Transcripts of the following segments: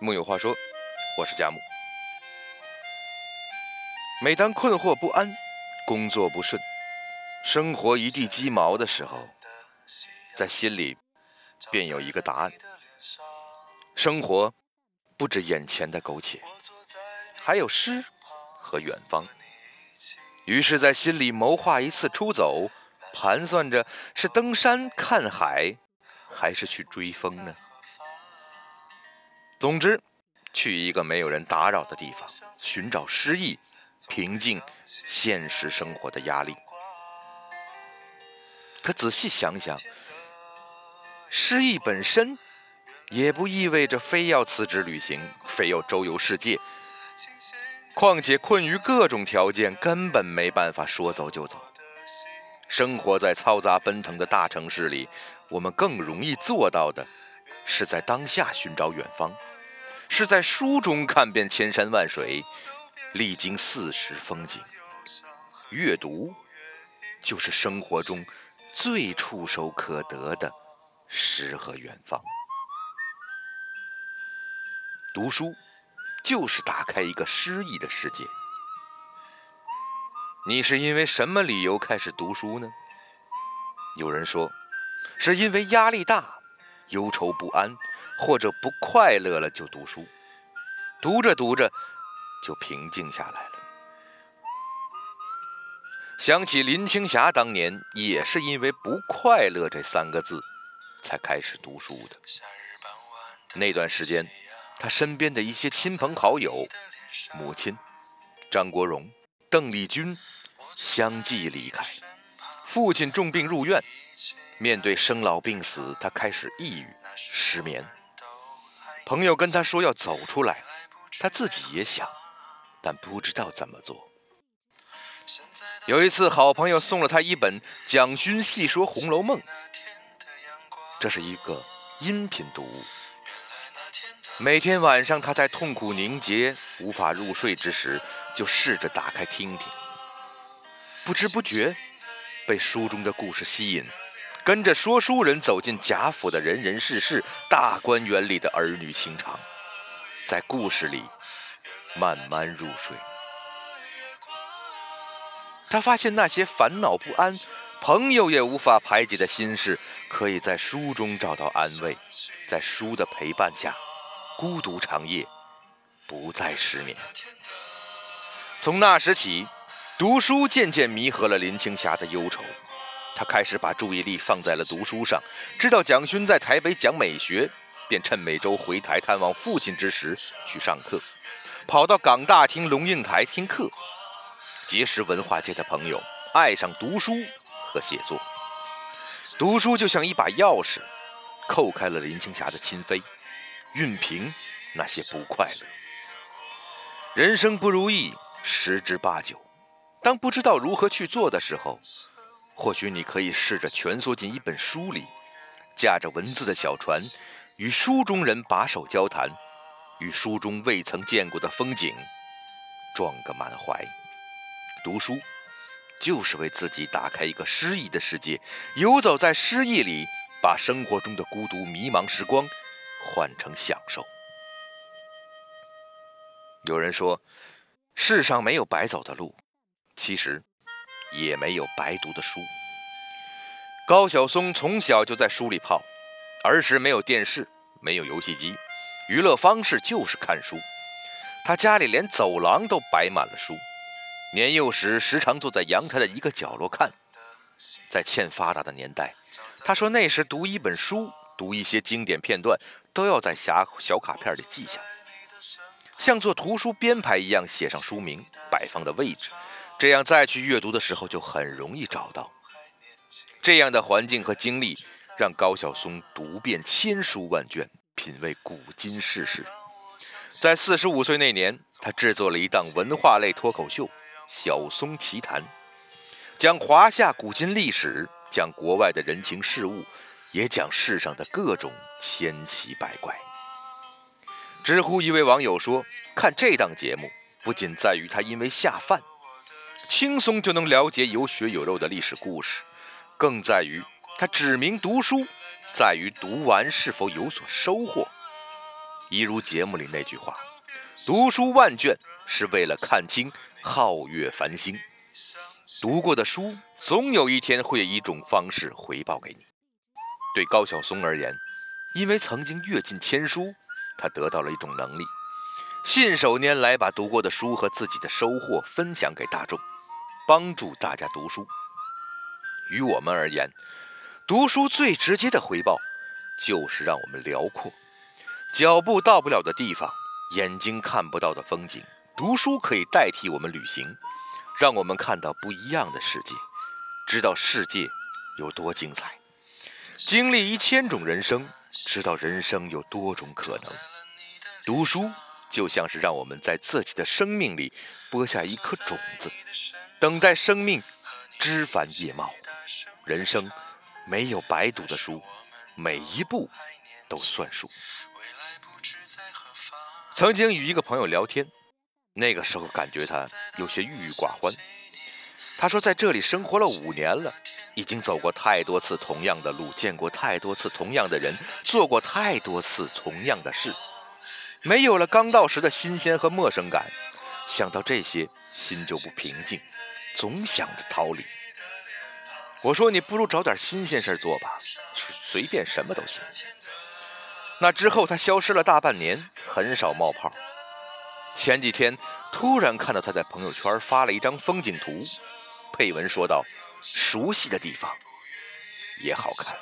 木有话说，我是佳木。每当困惑不安、工作不顺、生活一地鸡毛的时候，在心里便有一个答案：生活不止眼前的苟且，还有诗和远方。于是，在心里谋划一次出走，盘算着是登山看海，还是去追风呢？总之，去一个没有人打扰的地方，寻找诗意，平静现实生活的压力。可仔细想想，诗意本身也不意味着非要辞职旅行，非要周游世界。况且困于各种条件，根本没办法说走就走。生活在嘈杂奔腾的大城市里，我们更容易做到的，是在当下寻找远方，是在书中看遍千山万水，历经四时风景。阅读，就是生活中最触手可得的诗和远方。读书。就是打开一个诗意的世界。你是因为什么理由开始读书呢？有人说，是因为压力大、忧愁不安，或者不快乐了就读书。读着读着，就平静下来了。想起林青霞当年也是因为“不快乐”这三个字，才开始读书的。那段时间。他身边的一些亲朋好友，母亲张国荣、邓丽君相继离开，父亲重病入院，面对生老病死，他开始抑郁、失眠。朋友跟他说要走出来，他自己也想，但不知道怎么做。有一次，好朋友送了他一本《蒋勋细说红楼梦》，这是一个音频读物。每天晚上，他在痛苦凝结、无法入睡之时，就试着打开听听。不知不觉，被书中的故事吸引，跟着说书人走进贾府的人人事事、大观园里的儿女情长，在故事里慢慢入睡。他发现那些烦恼不安、朋友也无法排解的心事，可以在书中找到安慰，在书的陪伴下。孤独长夜，不再失眠。从那时起，读书渐渐弥合了林青霞的忧愁。他开始把注意力放在了读书上。知道蒋勋在台北讲美学，便趁每周回台探望父亲之时去上课，跑到港大听龙应台听课，结识文化界的朋友，爱上读书和写作。读书就像一把钥匙，扣开了林青霞的心扉。熨平那些不快乐。人生不如意十之八九，当不知道如何去做的时候，或许你可以试着蜷缩进一本书里，驾着文字的小船，与书中人把手交谈，与书中未曾见过的风景撞个满怀。读书就是为自己打开一个诗意的世界，游走在诗意里，把生活中的孤独迷茫时光。换成享受。有人说，世上没有白走的路，其实也没有白读的书。高晓松从小就在书里泡，儿时没有电视，没有游戏机，娱乐方式就是看书。他家里连走廊都摆满了书。年幼时，时常坐在阳台的一个角落看。在欠发达的年代，他说那时读一本书。读一些经典片段，都要在小小卡片里记下，像做图书编排一样写上书名、摆放的位置，这样再去阅读的时候就很容易找到。这样的环境和经历，让高晓松读遍千书万卷，品味古今世事。在四十五岁那年，他制作了一档文化类脱口秀《小松奇谈》，讲华夏古今历史，讲国外的人情世物。也讲世上的各种千奇百怪。知乎一位网友说：“看这档节目，不仅在于他因为下饭，轻松就能了解有血有肉的历史故事，更在于他指明读书，在于读完是否有所收获。一如节目里那句话：“读书万卷，是为了看清皓月繁星。”读过的书，总有一天会以一种方式回报给你。对高晓松而言，因为曾经阅尽千书，他得到了一种能力，信手拈来把读过的书和自己的收获分享给大众，帮助大家读书。于我们而言，读书最直接的回报，就是让我们辽阔，脚步到不了的地方，眼睛看不到的风景，读书可以代替我们旅行。让我们看到不一样的世界，知道世界有多精彩；经历一千种人生，知道人生有多种可能。读书就像是让我们在自己的生命里播下一颗种子，等待生命枝繁叶茂。人生没有白读的书，每一步都算数。曾经与一个朋友聊天。那个时候感觉他有些郁郁寡欢。他说，在这里生活了五年了，已经走过太多次同样的路，见过太多次同样的人，做过太多次同样的事，没有了刚到时的新鲜和陌生感。想到这些，心就不平静，总想着逃离。我说，你不如找点新鲜事做吧，随便什么都行。那之后，他消失了大半年，很少冒泡。前几天突然看到他在朋友圈发了一张风景图，配文说道：“熟悉的地方也好看。”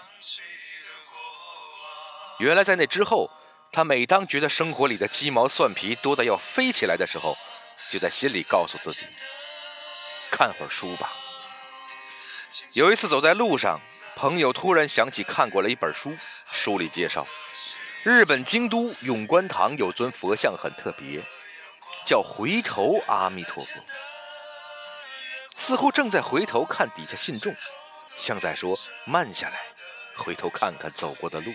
原来在那之后，他每当觉得生活里的鸡毛蒜皮多得要飞起来的时候，就在心里告诉自己：“看会儿书吧。”有一次走在路上，朋友突然想起看过了一本书，书里介绍，日本京都永观堂有尊佛像很特别。叫回头阿弥陀佛，似乎正在回头看底下信众，像在说慢下来，回头看看走过的路。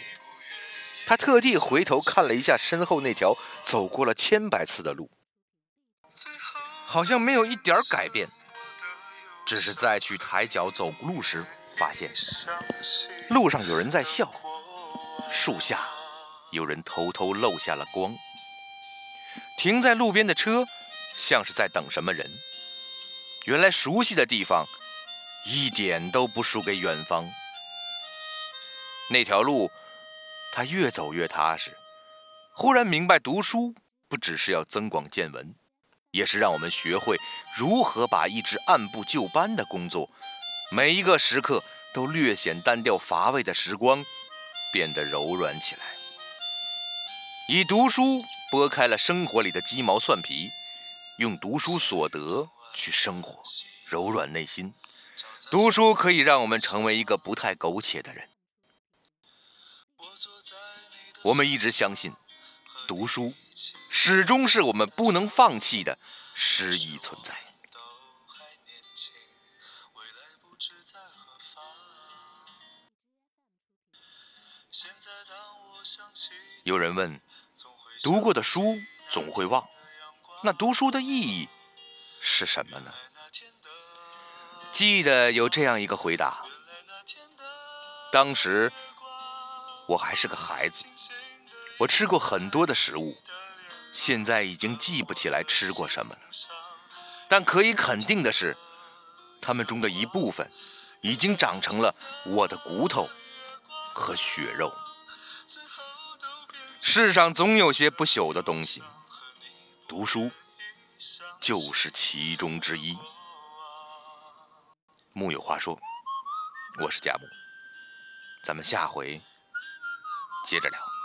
他特地回头看了一下身后那条走过了千百次的路，好像没有一点改变，只是再去抬脚走路时，发现路上有人在笑，树下有人偷偷漏下了光。停在路边的车，像是在等什么人。原来熟悉的地方，一点都不输给远方。那条路，他越走越踏实。忽然明白，读书不只是要增广见闻，也是让我们学会如何把一直按部就班的工作，每一个时刻都略显单调乏味的时光，变得柔软起来。以读书。拨开了生活里的鸡毛蒜皮，用读书所得去生活，柔软内心。读书可以让我们成为一个不太苟且的人。我们一直相信，读书始终是我们不能放弃的诗意存在。有人问。读过的书总会忘，那读书的意义是什么呢？记得有这样一个回答：当时我还是个孩子，我吃过很多的食物，现在已经记不起来吃过什么了。但可以肯定的是，它们中的一部分已经长成了我的骨头和血肉。世上总有些不朽的东西，读书就是其中之一。木有话说，我是贾木，咱们下回接着聊。